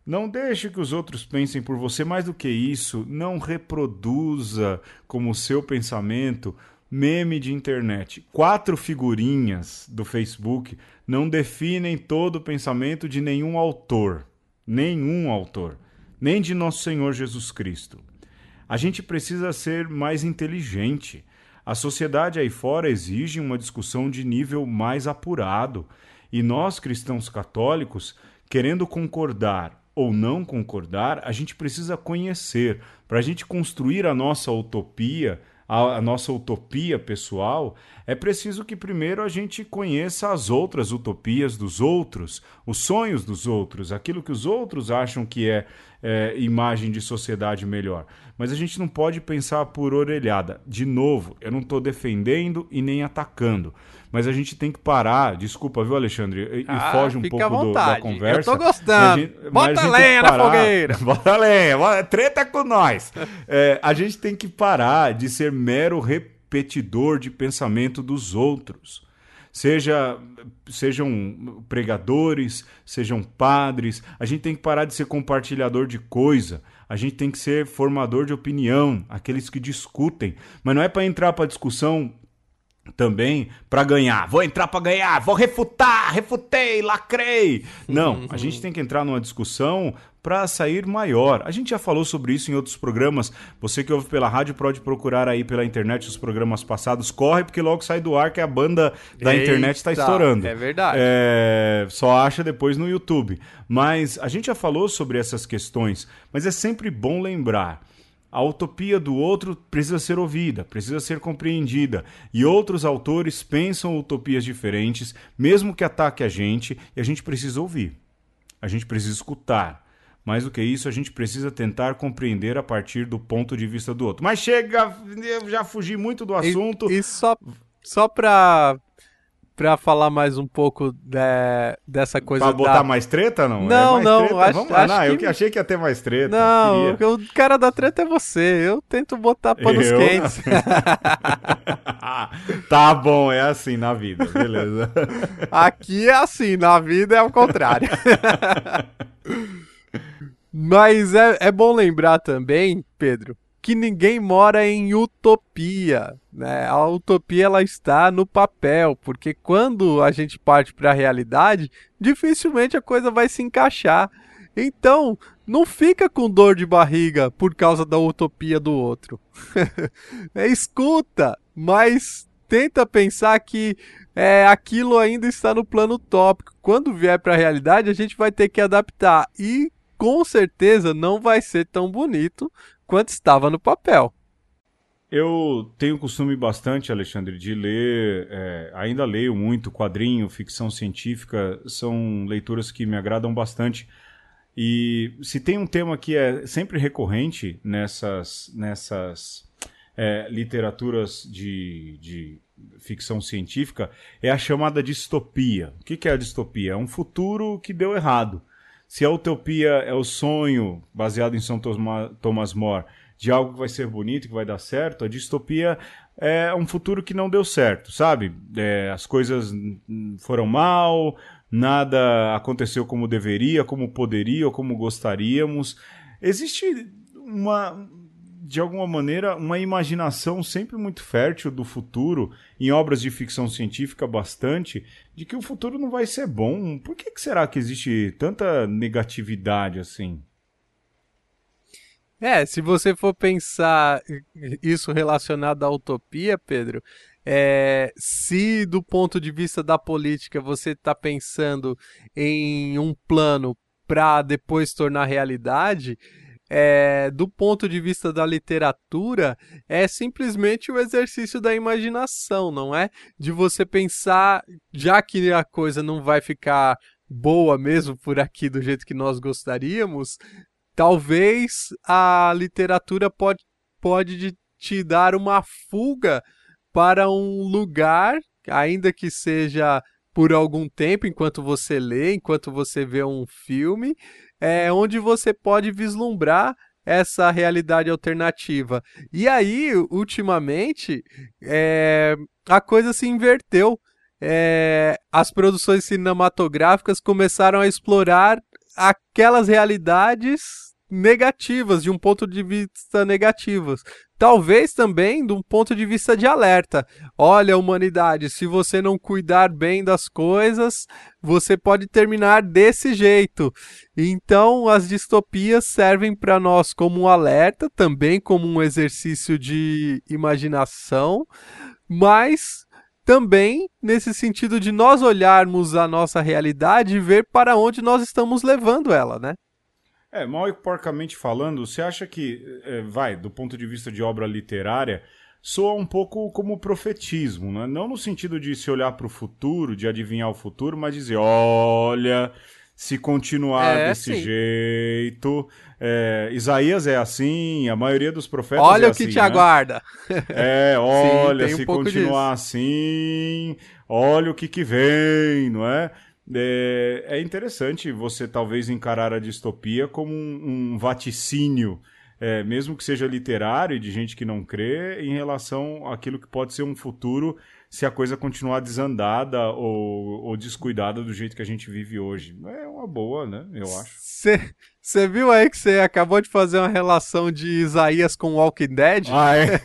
Não deixe que os outros pensem por você. Mais do que isso, não reproduza como seu pensamento meme de internet. Quatro figurinhas do Facebook não definem todo o pensamento de nenhum autor. Nenhum autor nem de nosso Senhor Jesus Cristo. A gente precisa ser mais inteligente. A sociedade aí fora exige uma discussão de nível mais apurado. E nós, cristãos católicos, querendo concordar ou não concordar, a gente precisa conhecer. Para a gente construir a nossa utopia, a, a nossa utopia pessoal, é preciso que primeiro a gente conheça as outras utopias dos outros, os sonhos dos outros, aquilo que os outros acham que é, é imagem de sociedade melhor. Mas a gente não pode pensar por orelhada. De novo, eu não estou defendendo e nem atacando. Mas a gente tem que parar, desculpa, viu, Alexandre? E, ah, foge um pouco do, da conversa. Eu tô gostando. Gente, [LAUGHS] bota lenha na fogueira. Bota lenha, treta com nós. é, a gente tem que parar de ser mero repetidor de pensamento dos outros. Seja, sejam pregadores, sejam padres, a gente tem que parar de ser compartilhador de coisa. A gente tem que ser formador de opinião, aqueles que discutem. Mas não é para entrar para discussão também para ganhar. Vou entrar para ganhar, vou refutar, refutei, lacrei. Não, a gente tem que entrar numa discussão para sair maior. A gente já falou sobre isso em outros programas. Você que ouve pela rádio pode procurar aí pela internet os programas passados. Corre porque logo sai do ar que a banda da Eita, internet está estourando. É verdade. É, só acha depois no YouTube. Mas a gente já falou sobre essas questões, mas é sempre bom lembrar a utopia do outro precisa ser ouvida, precisa ser compreendida. E outros autores pensam utopias diferentes, mesmo que ataque a gente, e a gente precisa ouvir. A gente precisa escutar. Mais do que isso, a gente precisa tentar compreender a partir do ponto de vista do outro. Mas chega, eu já fugi muito do assunto. E, e só, só para pra falar mais um pouco de, dessa coisa. Pra botar da... mais treta, não? Não, é não. Treta? Acho, Vamos lá, acho não, que... eu achei que ia ter mais treta. Não, queria. o cara da treta é você. Eu tento botar panos eu... quentes. [LAUGHS] tá bom, é assim na vida, beleza. [LAUGHS] Aqui é assim, na vida é o contrário. [LAUGHS] Mas é, é bom lembrar também, Pedro, que ninguém mora em utopia, né? A utopia ela está no papel, porque quando a gente parte para a realidade, dificilmente a coisa vai se encaixar. Então, não fica com dor de barriga por causa da utopia do outro. [LAUGHS] é, escuta, mas tenta pensar que é, aquilo ainda está no plano tópico. Quando vier para a realidade, a gente vai ter que adaptar e com certeza não vai ser tão bonito quanto estava no papel. Eu tenho costume bastante, Alexandre, de ler, é, ainda leio muito quadrinho, ficção científica, são leituras que me agradam bastante. E se tem um tema que é sempre recorrente nessas, nessas é, literaturas de, de ficção científica, é a chamada distopia. O que é a distopia? É um futuro que deu errado. Se a utopia é o sonho, baseado em São Thomas More, de algo que vai ser bonito, que vai dar certo, a distopia é um futuro que não deu certo, sabe? É, as coisas foram mal, nada aconteceu como deveria, como poderia ou como gostaríamos. Existe uma, de alguma maneira, uma imaginação sempre muito fértil do futuro, em obras de ficção científica bastante, de que o futuro não vai ser bom. Por que, que será que existe tanta negatividade assim? É, se você for pensar isso relacionado à utopia, Pedro, é, se do ponto de vista da política você está pensando em um plano para depois tornar realidade, é, do ponto de vista da literatura, é simplesmente o exercício da imaginação, não é? De você pensar, já que a coisa não vai ficar boa mesmo por aqui do jeito que nós gostaríamos, talvez a literatura pode, pode te dar uma fuga para um lugar, ainda que seja por algum tempo, enquanto você lê, enquanto você vê um filme, é onde você pode vislumbrar essa realidade alternativa. E aí, ultimamente, é, a coisa se inverteu. É, as produções cinematográficas começaram a explorar aquelas realidades negativas, de um ponto de vista negativos. Talvez também de um ponto de vista de alerta. Olha, humanidade, se você não cuidar bem das coisas, você pode terminar desse jeito. Então, as distopias servem para nós como um alerta, também como um exercício de imaginação, mas também nesse sentido de nós olharmos a nossa realidade e ver para onde nós estamos levando ela, né? É, mal e porcamente falando, você acha que, é, vai, do ponto de vista de obra literária, soa um pouco como profetismo, né? Não no sentido de se olhar para o futuro, de adivinhar o futuro, mas dizer, olha, se continuar é, desse sim. jeito. É, Isaías é assim, a maioria dos profetas olha é o que assim, te né? aguarda. É, [LAUGHS] olha, sim, um se continuar disso. assim, olha o que que vem, não é? É, é interessante você talvez encarar a distopia como um, um vaticínio, é, mesmo que seja literário e de gente que não crê, em relação àquilo que pode ser um futuro se a coisa continuar desandada ou, ou descuidada do jeito que a gente vive hoje. É uma boa, né? Eu acho. Você viu aí que você acabou de fazer uma relação de Isaías com Walking Dead? Ah, é?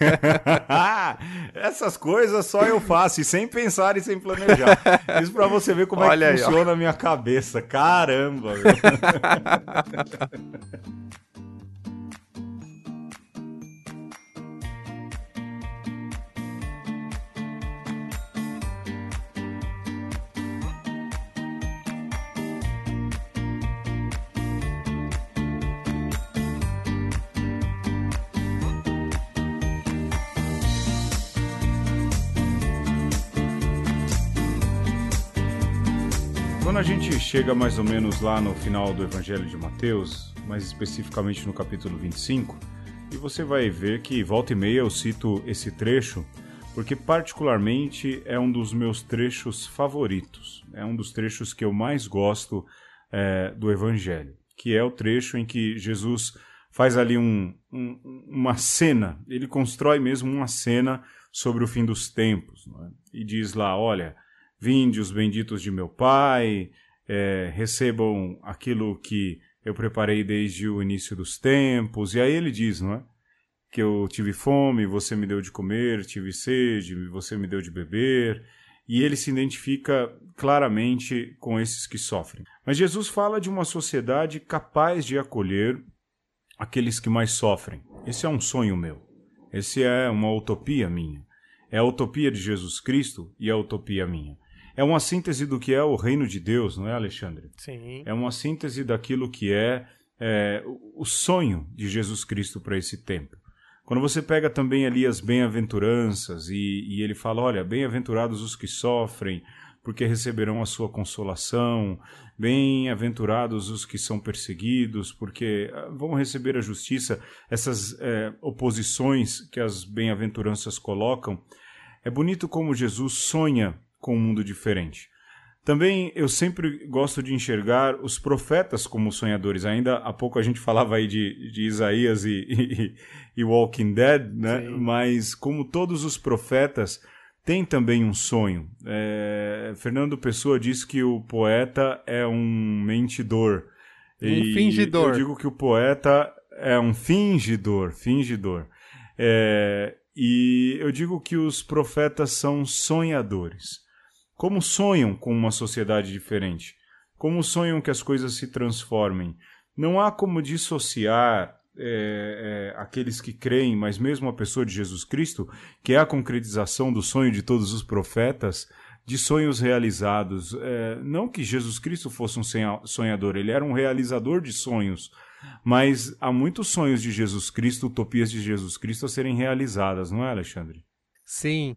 [LAUGHS] [LAUGHS] Essas coisas só eu faço, e sem pensar e sem planejar. Isso pra você ver como Olha é que aí, funciona ó. a minha cabeça. Caramba! [LAUGHS] Quando a gente chega mais ou menos lá no final do Evangelho de Mateus, mais especificamente no capítulo 25, e você vai ver que volta e meia eu cito esse trecho, porque particularmente é um dos meus trechos favoritos, é um dos trechos que eu mais gosto é, do Evangelho, que é o trecho em que Jesus faz ali um, um, uma cena, ele constrói mesmo uma cena sobre o fim dos tempos, é? e diz lá, olha Vinde os benditos de meu Pai, é, recebam aquilo que eu preparei desde o início dos tempos. E aí ele diz, não é? Que eu tive fome, você me deu de comer, tive sede, você me deu de beber. E ele se identifica claramente com esses que sofrem. Mas Jesus fala de uma sociedade capaz de acolher aqueles que mais sofrem. Esse é um sonho meu. Esse é uma utopia minha. É a utopia de Jesus Cristo e a utopia minha. É uma síntese do que é o reino de Deus, não é, Alexandre? Sim. É uma síntese daquilo que é, é o sonho de Jesus Cristo para esse tempo. Quando você pega também ali as bem-aventuranças e, e ele fala: olha, bem-aventurados os que sofrem, porque receberão a sua consolação. Bem-aventurados os que são perseguidos, porque ah, vão receber a justiça. Essas é, oposições que as bem-aventuranças colocam. É bonito como Jesus sonha com um mundo diferente. Também eu sempre gosto de enxergar os profetas como sonhadores. Ainda há pouco a gente falava aí de, de Isaías e, e, e, Walking Dead, né? Sim. Mas como todos os profetas têm também um sonho. É, Fernando Pessoa diz que o poeta é um mentidor. Um e fingidor. Eu digo que o poeta é um fingidor, fingidor. É, e eu digo que os profetas são sonhadores. Como sonham com uma sociedade diferente? Como sonham que as coisas se transformem? Não há como dissociar é, é, aqueles que creem, mas mesmo a pessoa de Jesus Cristo, que é a concretização do sonho de todos os profetas, de sonhos realizados. É, não que Jesus Cristo fosse um sonhador, ele era um realizador de sonhos. Mas há muitos sonhos de Jesus Cristo, utopias de Jesus Cristo a serem realizadas, não é, Alexandre? Sim.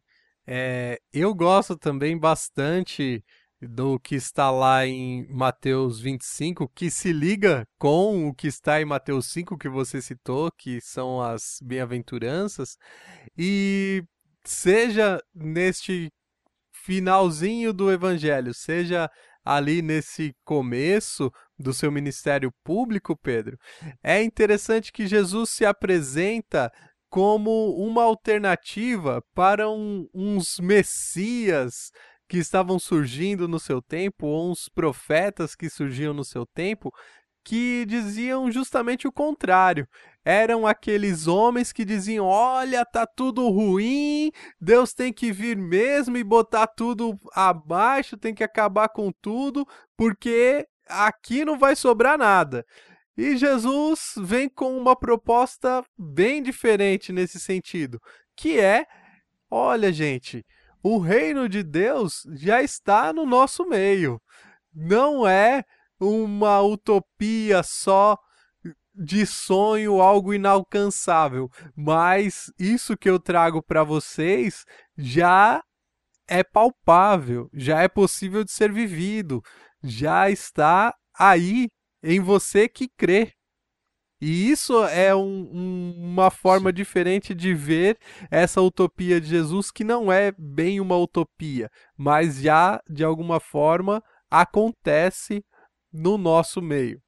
É, eu gosto também bastante do que está lá em Mateus 25, que se liga com o que está em Mateus 5, que você citou, que são as bem-aventuranças, e seja neste finalzinho do evangelho, seja ali nesse começo do seu ministério público, Pedro, é interessante que Jesus se apresenta como uma alternativa para um, uns messias que estavam surgindo no seu tempo, ou uns profetas que surgiam no seu tempo, que diziam justamente o contrário. Eram aqueles homens que diziam: Olha, tá tudo ruim, Deus tem que vir mesmo e botar tudo abaixo, tem que acabar com tudo, porque aqui não vai sobrar nada. E Jesus vem com uma proposta bem diferente nesse sentido, que é, olha, gente, o reino de Deus já está no nosso meio. Não é uma utopia só de sonho, algo inalcançável, mas isso que eu trago para vocês já é palpável, já é possível de ser vivido, já está aí em você que crê. E isso é um, um, uma forma diferente de ver essa utopia de Jesus, que não é bem uma utopia, mas já, de alguma forma, acontece no nosso meio.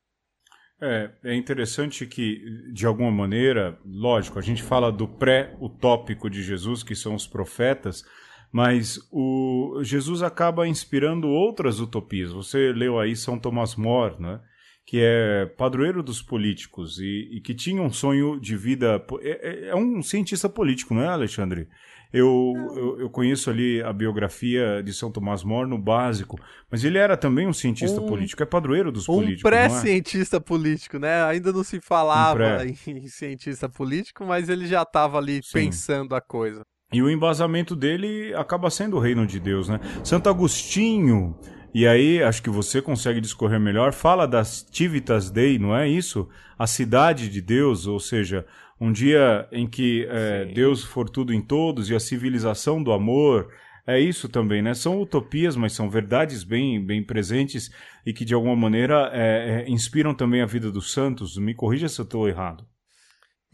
É, é interessante que, de alguma maneira, lógico, a gente fala do pré-utópico de Jesus, que são os profetas, mas o Jesus acaba inspirando outras utopias. Você leu aí São Tomás More, né? Que é padroeiro dos políticos e, e que tinha um sonho de vida. É, é, é, um cientista político, não é, Alexandre? Eu, eu, eu, conheço ali a biografia de São Tomás More no básico, mas ele era também um cientista um, político, é padroeiro dos um políticos. Um é? pré-cientista é? político, né? Ainda não se falava um [LAUGHS] em cientista político, mas ele já estava ali Sim. pensando a coisa. E o embasamento dele acaba sendo o reino de Deus, né? Santo Agostinho e aí, acho que você consegue discorrer melhor. Fala das Civitas Dei, não é isso? A cidade de Deus, ou seja, um dia em que é, Deus for tudo em todos e a civilização do amor. É isso também, né? São utopias, mas são verdades bem, bem presentes e que de alguma maneira é, é, inspiram também a vida dos santos. Me corrija se eu estou errado.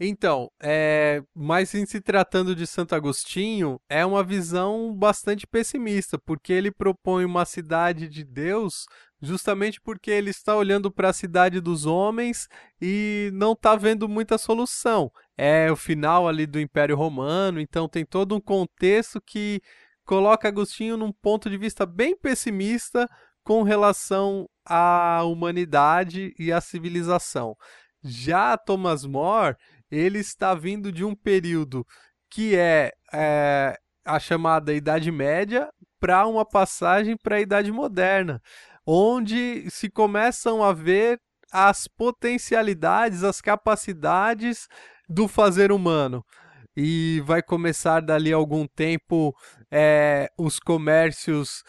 Então, é, mas em se tratando de Santo Agostinho, é uma visão bastante pessimista, porque ele propõe uma cidade de Deus justamente porque ele está olhando para a cidade dos homens e não está vendo muita solução. É o final ali do Império Romano, então tem todo um contexto que coloca Agostinho num ponto de vista bem pessimista com relação à humanidade e à civilização. Já Thomas More, ele está vindo de um período que é, é a chamada Idade Média para uma passagem para a Idade Moderna, onde se começam a ver as potencialidades, as capacidades do fazer humano. E vai começar dali algum tempo é, os comércios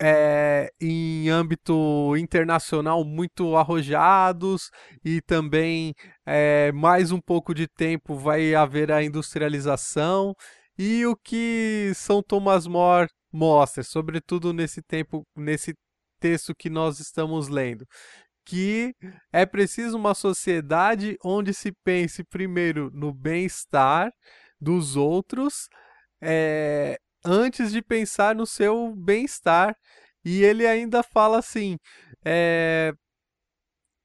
é, em âmbito internacional muito arrojados e também é, mais um pouco de tempo vai haver a industrialização. E o que São Thomas More mostra, sobretudo nesse tempo, nesse texto que nós estamos lendo, que é preciso uma sociedade onde se pense primeiro no bem-estar dos outros é, antes de pensar no seu bem-estar. E ele ainda fala assim: é,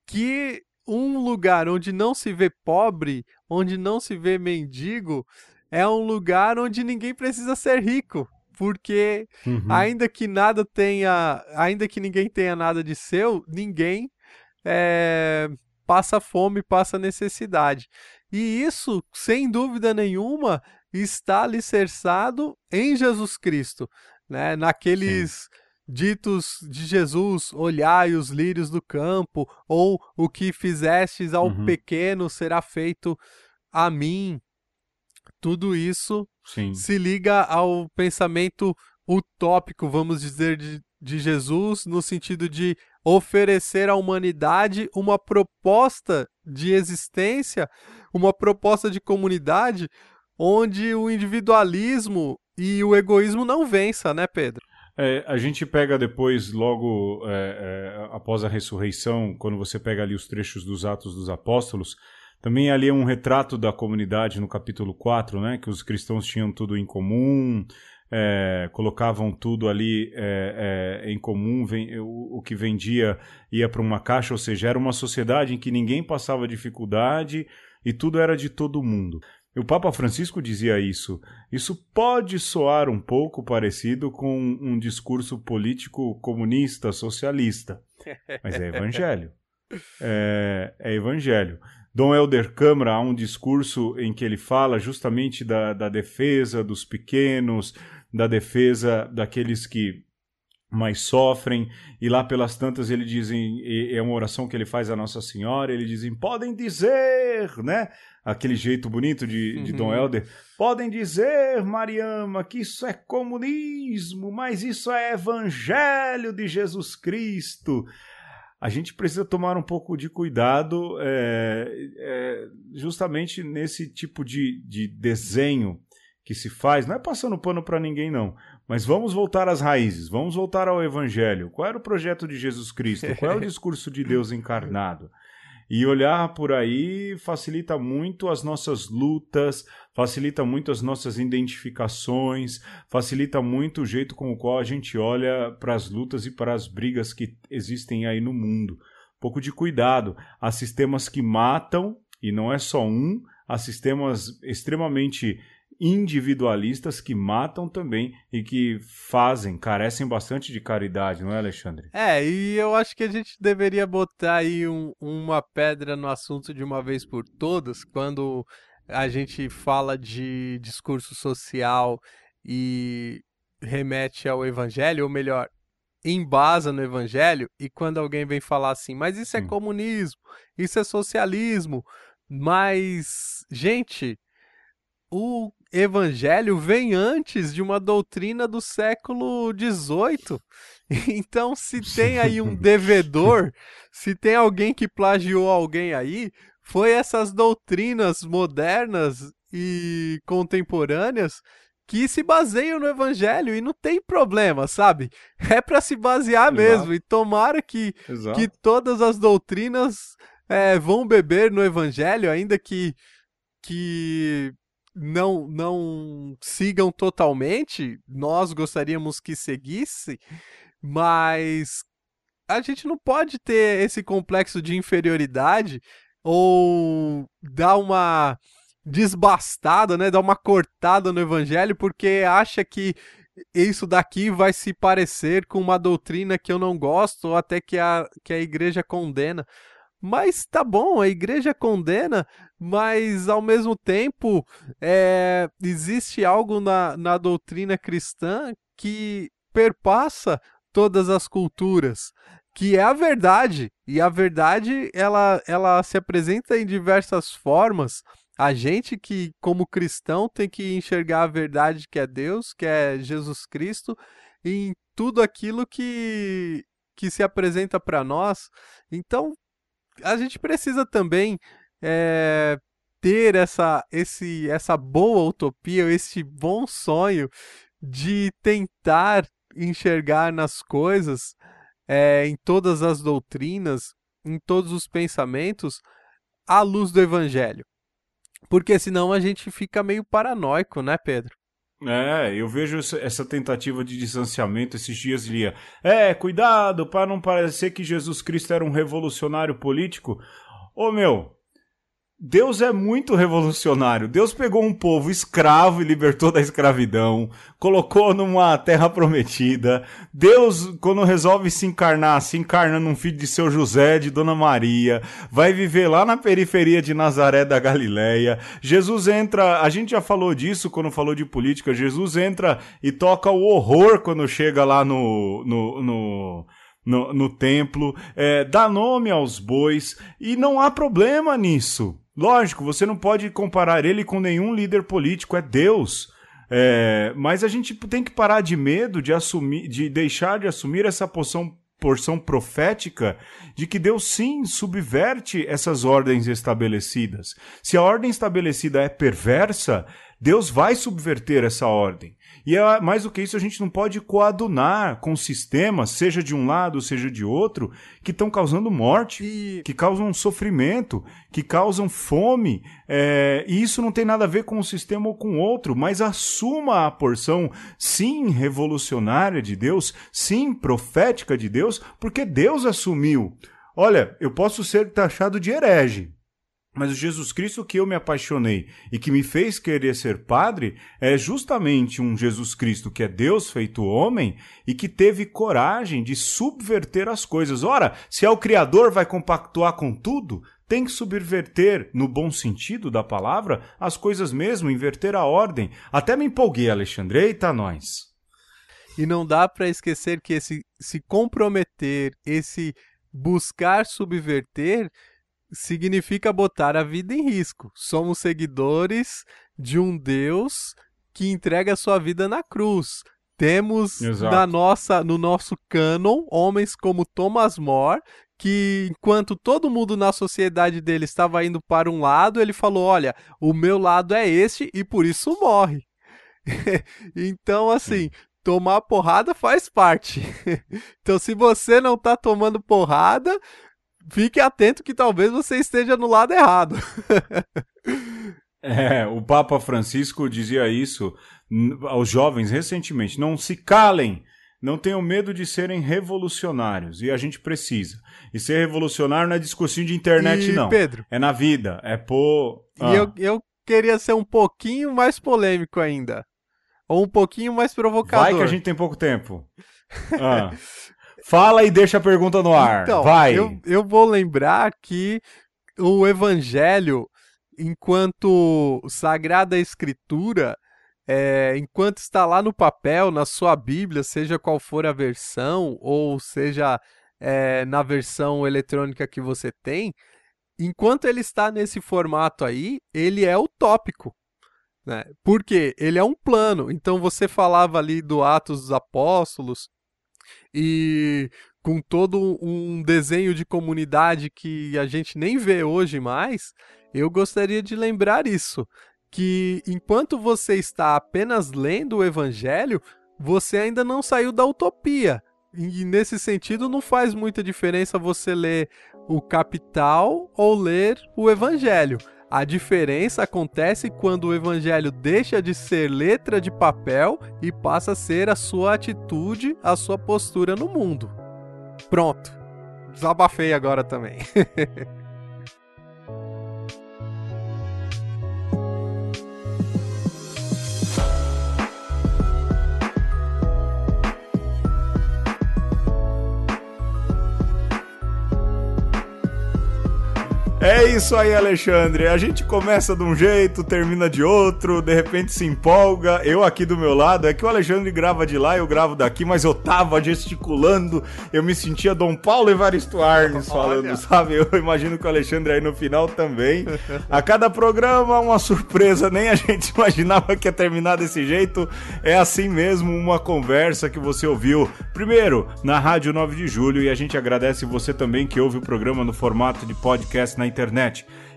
que um lugar onde não se vê pobre, onde não se vê mendigo, é um lugar onde ninguém precisa ser rico. Porque uhum. ainda que nada tenha, ainda que ninguém tenha nada de seu, ninguém é, passa fome, passa necessidade. E isso, sem dúvida nenhuma, está alicerçado em Jesus Cristo, né? Naqueles Sim. ditos de Jesus, olhai os lírios do campo, ou o que fizestes ao uhum. pequeno será feito a mim. Tudo isso Sim. se liga ao pensamento utópico, vamos dizer, de, de Jesus, no sentido de oferecer à humanidade uma proposta de existência, uma proposta de comunidade onde o individualismo e o egoísmo não vença, né, Pedro? É, a gente pega depois, logo é, é, após a ressurreição, quando você pega ali os trechos dos Atos dos Apóstolos, também ali é um retrato da comunidade no capítulo 4, né, que os cristãos tinham tudo em comum, é, colocavam tudo ali é, é, em comum, vem, o, o, que vendia ia para uma caixa, ou seja, era uma sociedade em que ninguém passava dificuldade e tudo era de todo mundo. O Papa Francisco dizia isso. Isso pode soar um pouco parecido com um discurso político comunista, socialista, mas é evangelho. É, é evangelho. Dom Helder Câmara há um discurso em que ele fala justamente da, da defesa dos pequenos, da defesa daqueles que mais sofrem, e lá pelas tantas ele dizem, é uma oração que ele faz a Nossa Senhora, ele dizem, podem dizer, né? Aquele jeito bonito de, de uhum. Dom Helder, podem dizer, Mariama, que isso é comunismo, mas isso é evangelho de Jesus Cristo a gente precisa tomar um pouco de cuidado é, é, justamente nesse tipo de, de desenho que se faz. Não é passando pano para ninguém, não. Mas vamos voltar às raízes, vamos voltar ao Evangelho. Qual era o projeto de Jesus Cristo? Qual é o [LAUGHS] discurso de Deus encarnado? E olhar por aí facilita muito as nossas lutas, facilita muito as nossas identificações, facilita muito o jeito com o qual a gente olha para as lutas e para as brigas que existem aí no mundo. Um pouco de cuidado. Há sistemas que matam, e não é só um, há sistemas extremamente individualistas que matam também e que fazem, carecem bastante de caridade, não é, Alexandre? É, e eu acho que a gente deveria botar aí um, uma pedra no assunto de uma vez por todas, quando a gente fala de discurso social e remete ao evangelho, ou melhor, embasa no evangelho, e quando alguém vem falar assim, mas isso é Sim. comunismo, isso é socialismo, mas, gente, o evangelho vem antes de uma doutrina do século XVIII. [LAUGHS] Então, se tem aí um [LAUGHS] devedor, se tem alguém que plagiou alguém aí, foi essas doutrinas modernas e contemporâneas que se baseiam no evangelho e não tem problema, sabe? [LAUGHS] É para se basear Exato. mesmo e tomara que, que todas as doutrinas é, vão beber no evangelho, ainda que que não não sigam totalmente, nós gostaríamos que seguisse, mas a gente não pode ter esse complexo de inferioridade ou dar uma desbastada, né, dar uma cortada no evangelho porque acha que isso daqui vai se parecer com uma doutrina que eu não gosto ou até que a, que a igreja condena. Mas tá bom, a igreja condena, mas ao mesmo tempo é, existe algo na, na doutrina cristã que perpassa todas as culturas, que é a verdade. E a verdade ela, ela se apresenta em diversas formas. A gente que, como cristão, tem que enxergar a verdade que é Deus, que é Jesus Cristo, em tudo aquilo que, que se apresenta para nós. Então, a gente precisa também é, ter essa, esse, essa boa utopia, esse bom sonho de tentar enxergar nas coisas, é, em todas as doutrinas, em todos os pensamentos, à luz do Evangelho. Porque senão a gente fica meio paranoico, né, Pedro? É, eu vejo essa tentativa de distanciamento esses dias lia. É, cuidado para não parecer que Jesus Cristo era um revolucionário político. Ô meu, Deus é muito revolucionário. Deus pegou um povo escravo e libertou da escravidão, colocou numa terra prometida. Deus, quando resolve se encarnar, se encarna num filho de seu José, de Dona Maria, vai viver lá na periferia de Nazaré da Galileia. Jesus entra, a gente já falou disso quando falou de política. Jesus entra e toca o horror quando chega lá no, no, no no, no, templo, é, dá nome aos bois, e não há problema nisso. Lógico, você não pode comparar ele com nenhum líder político, é Deus. É, mas a gente tem que parar de medo de assumir, de deixar de assumir essa porção, porção profética de que Deus sim subverte essas ordens estabelecidas. Se a ordem estabelecida é perversa, Deus vai subverter essa ordem. E é, mais do que isso, a gente não pode coadunar com sistemas, seja de um lado, seja de outro, que estão causando morte, e... que causam sofrimento, que causam fome. É, e isso não tem nada a ver com um sistema ou com outro, mas assuma a porção, sim, revolucionária de Deus, sim, profética de Deus, porque Deus assumiu. Olha, eu posso ser taxado de herege, mas o Jesus Cristo que eu me apaixonei e que me fez querer ser padre é justamente um Jesus Cristo que é Deus feito homem e que teve coragem de subverter as coisas. Ora, se é o Criador, vai compactuar com tudo? Tem que subverter, no bom sentido da palavra, as coisas mesmo, inverter a ordem. Até me empolguei, Alexandre. Eita, nós! E não dá para esquecer que esse se comprometer, esse buscar subverter, significa botar a vida em risco. Somos seguidores de um Deus que entrega a sua vida na cruz. Temos na nossa, no nosso cânon homens como Thomas More, que enquanto todo mundo na sociedade dele estava indo para um lado, ele falou: Olha, o meu lado é este e por isso morre. [LAUGHS] então, assim, tomar porrada faz parte. [LAUGHS] então, se você não está tomando porrada, fique atento que talvez você esteja no lado errado. é, o Papa Francisco dizia isso aos jovens recentemente: não se calem. Não tenham medo de serem revolucionários. E a gente precisa. E ser revolucionário não é discursinho de internet, e, não. Pedro. É na vida. É pôr. Ah. E eu, eu queria ser um pouquinho mais polêmico ainda. Ou um pouquinho mais provocador. Vai que a gente tem pouco tempo. Ah. [LAUGHS] Fala e deixa a pergunta no ar. Então, Vai. Eu, eu vou lembrar que o Evangelho, enquanto Sagrada Escritura, é, enquanto está lá no papel, na sua Bíblia, seja qual for a versão, ou seja é, na versão eletrônica que você tem, enquanto ele está nesse formato aí, ele é utópico. Né? Porque ele é um plano. Então você falava ali do Atos dos Apóstolos, e com todo um desenho de comunidade que a gente nem vê hoje mais, eu gostaria de lembrar isso, que enquanto você está apenas lendo o evangelho, você ainda não saiu da utopia. E nesse sentido não faz muita diferença você ler o Capital ou ler o Evangelho. A diferença acontece quando o evangelho deixa de ser letra de papel e passa a ser a sua atitude, a sua postura no mundo. Pronto. Desabafei agora também. [LAUGHS] É isso aí, Alexandre. A gente começa de um jeito, termina de outro, de repente se empolga. Eu aqui do meu lado, é que o Alexandre grava de lá, eu gravo daqui, mas eu tava gesticulando, eu me sentia Dom Paulo Evaristo Arnes falando, Olha. sabe? Eu imagino que o Alexandre aí no final também. A cada programa, uma surpresa, nem a gente [LAUGHS] imaginava que ia terminar desse jeito. É assim mesmo, uma conversa que você ouviu primeiro na Rádio 9 de Julho e a gente agradece você também que ouve o programa no formato de podcast na internet.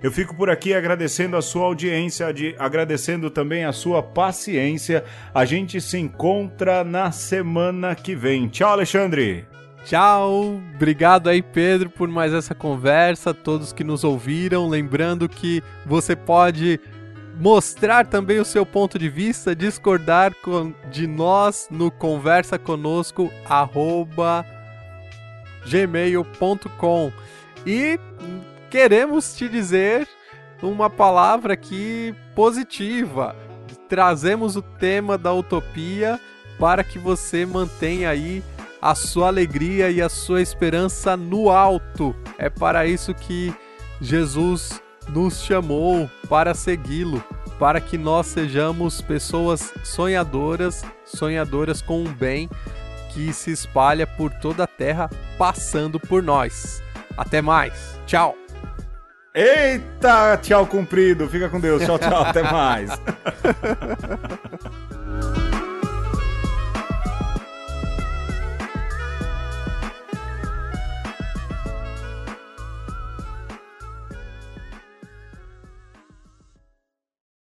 Eu fico por aqui agradecendo a sua audiência, de, agradecendo também a sua paciência. A gente se encontra na semana que vem. Tchau, Alexandre! Tchau, obrigado aí Pedro por mais essa conversa, todos que nos ouviram, lembrando que você pode mostrar também o seu ponto de vista, discordar de nós no conversa conosco gmail.com e queremos te dizer uma palavra aqui positiva. Trazemos o tema da utopia para que você mantenha aí a sua alegria e a sua esperança no alto. É para isso que Jesus nos chamou para segui-lo, para que nós sejamos pessoas sonhadoras, sonhadoras com um bem que se espalha por toda a terra, passando por nós. Até mais. Tchau. Eita, tchau cumprido. Fica com Deus. Tchau, tchau. Até mais. [LAUGHS]